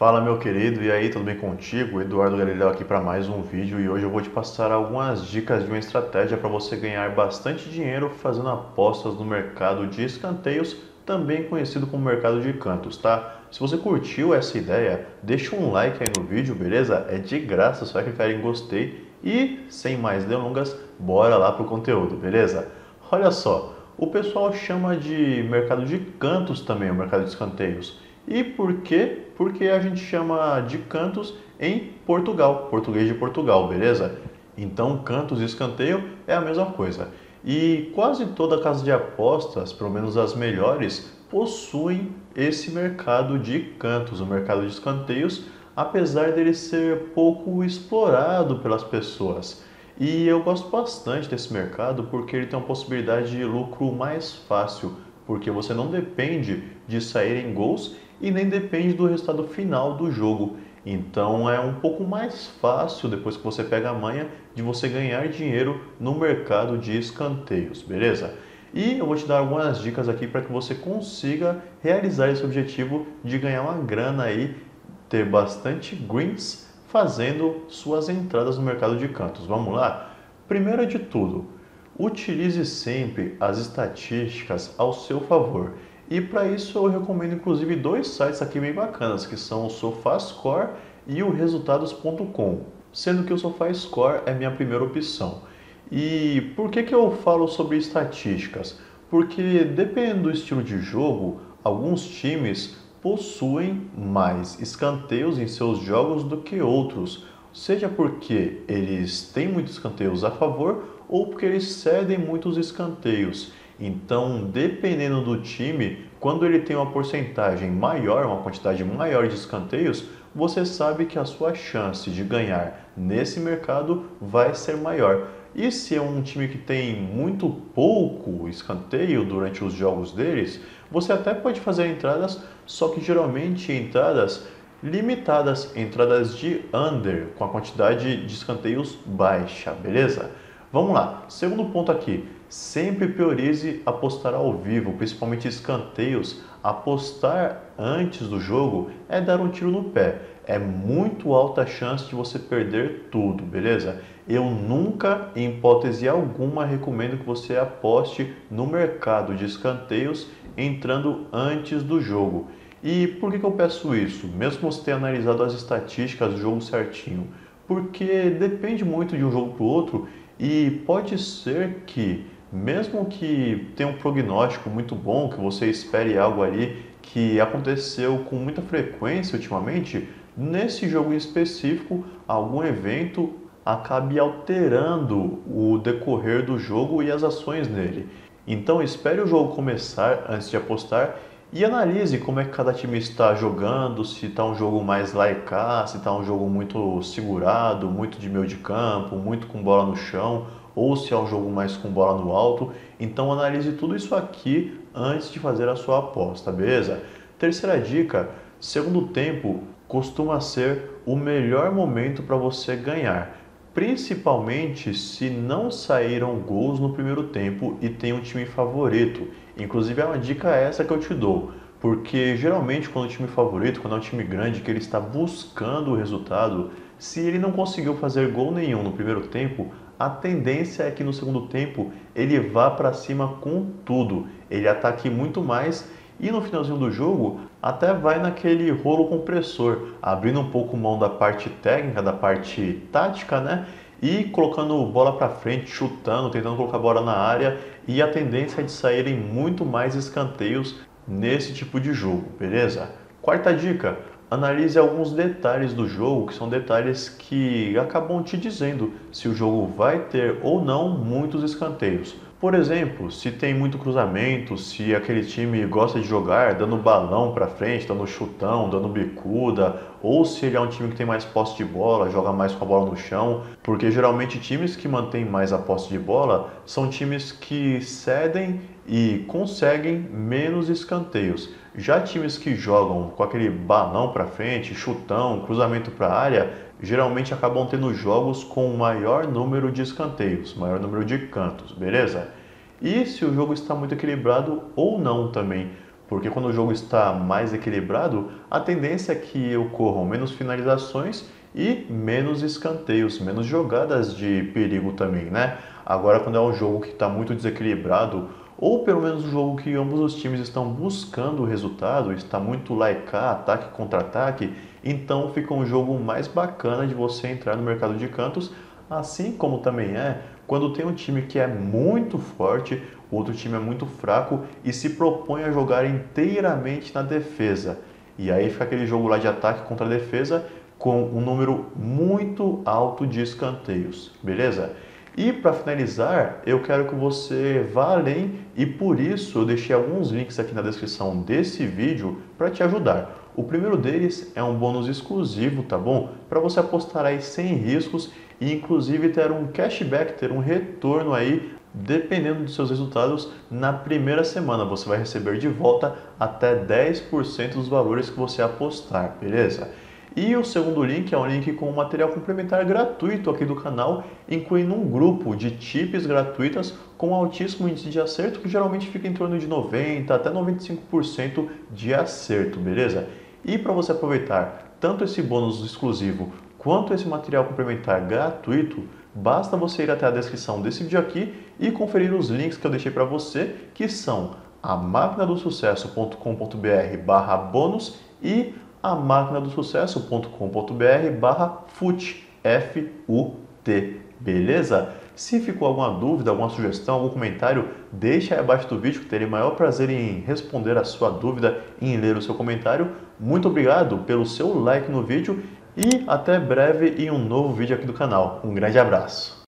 Fala meu querido, e aí, tudo bem contigo? Eduardo Galileu aqui para mais um vídeo e hoje eu vou te passar algumas dicas de uma estratégia para você ganhar bastante dinheiro fazendo apostas no mercado de escanteios, também conhecido como mercado de cantos, tá? Se você curtiu essa ideia, deixa um like aí no vídeo, beleza? É de graça, só clicar em gostei e, sem mais delongas, bora lá pro conteúdo, beleza? Olha só, o pessoal chama de mercado de cantos também, o mercado de escanteios. E por quê? Porque a gente chama de cantos em Portugal, português de Portugal, beleza? Então, cantos e escanteio é a mesma coisa. E quase toda casa de apostas, pelo menos as melhores, possuem esse mercado de cantos, o mercado de escanteios, apesar dele ser pouco explorado pelas pessoas. E eu gosto bastante desse mercado porque ele tem uma possibilidade de lucro mais fácil, porque você não depende de sair em gols e nem depende do resultado final do jogo. Então é um pouco mais fácil depois que você pega a manha de você ganhar dinheiro no mercado de escanteios, beleza? E eu vou te dar algumas dicas aqui para que você consiga realizar esse objetivo de ganhar uma grana aí, ter bastante greens fazendo suas entradas no mercado de cantos. Vamos lá? Primeiro de tudo, utilize sempre as estatísticas ao seu favor. E para isso eu recomendo inclusive dois sites aqui bem bacanas, que são o SofaScore e o Resultados.com, sendo que o SofaScore é minha primeira opção. E por que, que eu falo sobre estatísticas? Porque dependendo do estilo de jogo, alguns times possuem mais escanteios em seus jogos do que outros, seja porque eles têm muitos escanteios a favor ou porque eles cedem muitos escanteios. Então, dependendo do time, quando ele tem uma porcentagem maior, uma quantidade maior de escanteios, você sabe que a sua chance de ganhar nesse mercado vai ser maior. E se é um time que tem muito pouco escanteio durante os jogos deles, você até pode fazer entradas, só que geralmente entradas limitadas, entradas de under, com a quantidade de escanteios baixa, beleza? Vamos lá, segundo ponto aqui, sempre priorize apostar ao vivo, principalmente escanteios. Apostar antes do jogo é dar um tiro no pé. É muito alta a chance de você perder tudo, beleza? Eu nunca, em hipótese alguma, recomendo que você aposte no mercado de escanteios entrando antes do jogo. E por que, que eu peço isso? Mesmo você ter analisado as estatísticas do jogo certinho. Porque depende muito de um jogo para o outro e pode ser que mesmo que tenha um prognóstico muito bom, que você espere algo ali que aconteceu com muita frequência ultimamente, nesse jogo em específico, algum evento acabe alterando o decorrer do jogo e as ações nele. Então espere o jogo começar antes de apostar e analise como é que cada time está jogando, se está um jogo mais laicar, se está um jogo muito segurado, muito de meio de campo, muito com bola no chão, ou se é um jogo mais com bola no alto. Então analise tudo isso aqui antes de fazer a sua aposta, beleza? Terceira dica, segundo tempo costuma ser o melhor momento para você ganhar, principalmente se não saíram gols no primeiro tempo e tem um time favorito. Inclusive é uma dica essa que eu te dou. Porque geralmente quando o time favorito, quando é um time grande que ele está buscando o resultado, se ele não conseguiu fazer gol nenhum no primeiro tempo, a tendência é que no segundo tempo ele vá para cima com tudo, ele ataque muito mais e no finalzinho do jogo até vai naquele rolo compressor, abrindo um pouco mão da parte técnica, da parte tática, né? E colocando bola para frente, chutando, tentando colocar a bola na área e a tendência é de saírem muito mais escanteios nesse tipo de jogo, beleza? Quarta dica, analise alguns detalhes do jogo, que são detalhes que acabam te dizendo se o jogo vai ter ou não muitos escanteios. Por exemplo, se tem muito cruzamento, se aquele time gosta de jogar dando balão para frente, dando chutão, dando bicuda, ou se ele é um time que tem mais posse de bola, joga mais com a bola no chão, porque geralmente times que mantêm mais a posse de bola são times que cedem e conseguem menos escanteios. Já times que jogam com aquele balão para frente, chutão, cruzamento para a área, geralmente acabam tendo jogos com maior número de escanteios, maior número de cantos, beleza? E se o jogo está muito equilibrado ou não também, porque quando o jogo está mais equilibrado, a tendência é que ocorram menos finalizações e menos escanteios, menos jogadas de perigo também, né? Agora, quando é um jogo que está muito desequilibrado, ou pelo menos um jogo que ambos os times estão buscando o resultado, está muito laicar, ataque contra ataque, então fica um jogo mais bacana de você entrar no mercado de cantos, assim como também é quando tem um time que é muito forte, o outro time é muito fraco e se propõe a jogar inteiramente na defesa. E aí fica aquele jogo lá de ataque contra defesa com um número muito alto de escanteios, beleza? E para finalizar, eu quero que você vá além e por isso eu deixei alguns links aqui na descrição desse vídeo para te ajudar. O primeiro deles é um bônus exclusivo, tá bom? Para você apostar aí sem riscos e inclusive ter um cashback, ter um retorno aí, dependendo dos seus resultados, na primeira semana. Você vai receber de volta até 10% dos valores que você apostar, beleza? E o segundo link é um link com material complementar gratuito aqui do canal, incluindo um grupo de tips gratuitas com altíssimo índice de acerto, que geralmente fica em torno de 90% até 95% de acerto, beleza? E para você aproveitar tanto esse bônus exclusivo quanto esse material complementar gratuito, basta você ir até a descrição desse vídeo aqui e conferir os links que eu deixei para você, que são a máquinadosucesso.com.br barra bônus e a máquinadosucesso.com.br barra FUT, F-U-T, beleza? Se ficou alguma dúvida, alguma sugestão, algum comentário, deixa aí abaixo do vídeo que terei maior prazer em responder a sua dúvida e em ler o seu comentário. Muito obrigado pelo seu like no vídeo e até breve em um novo vídeo aqui do canal. Um grande abraço!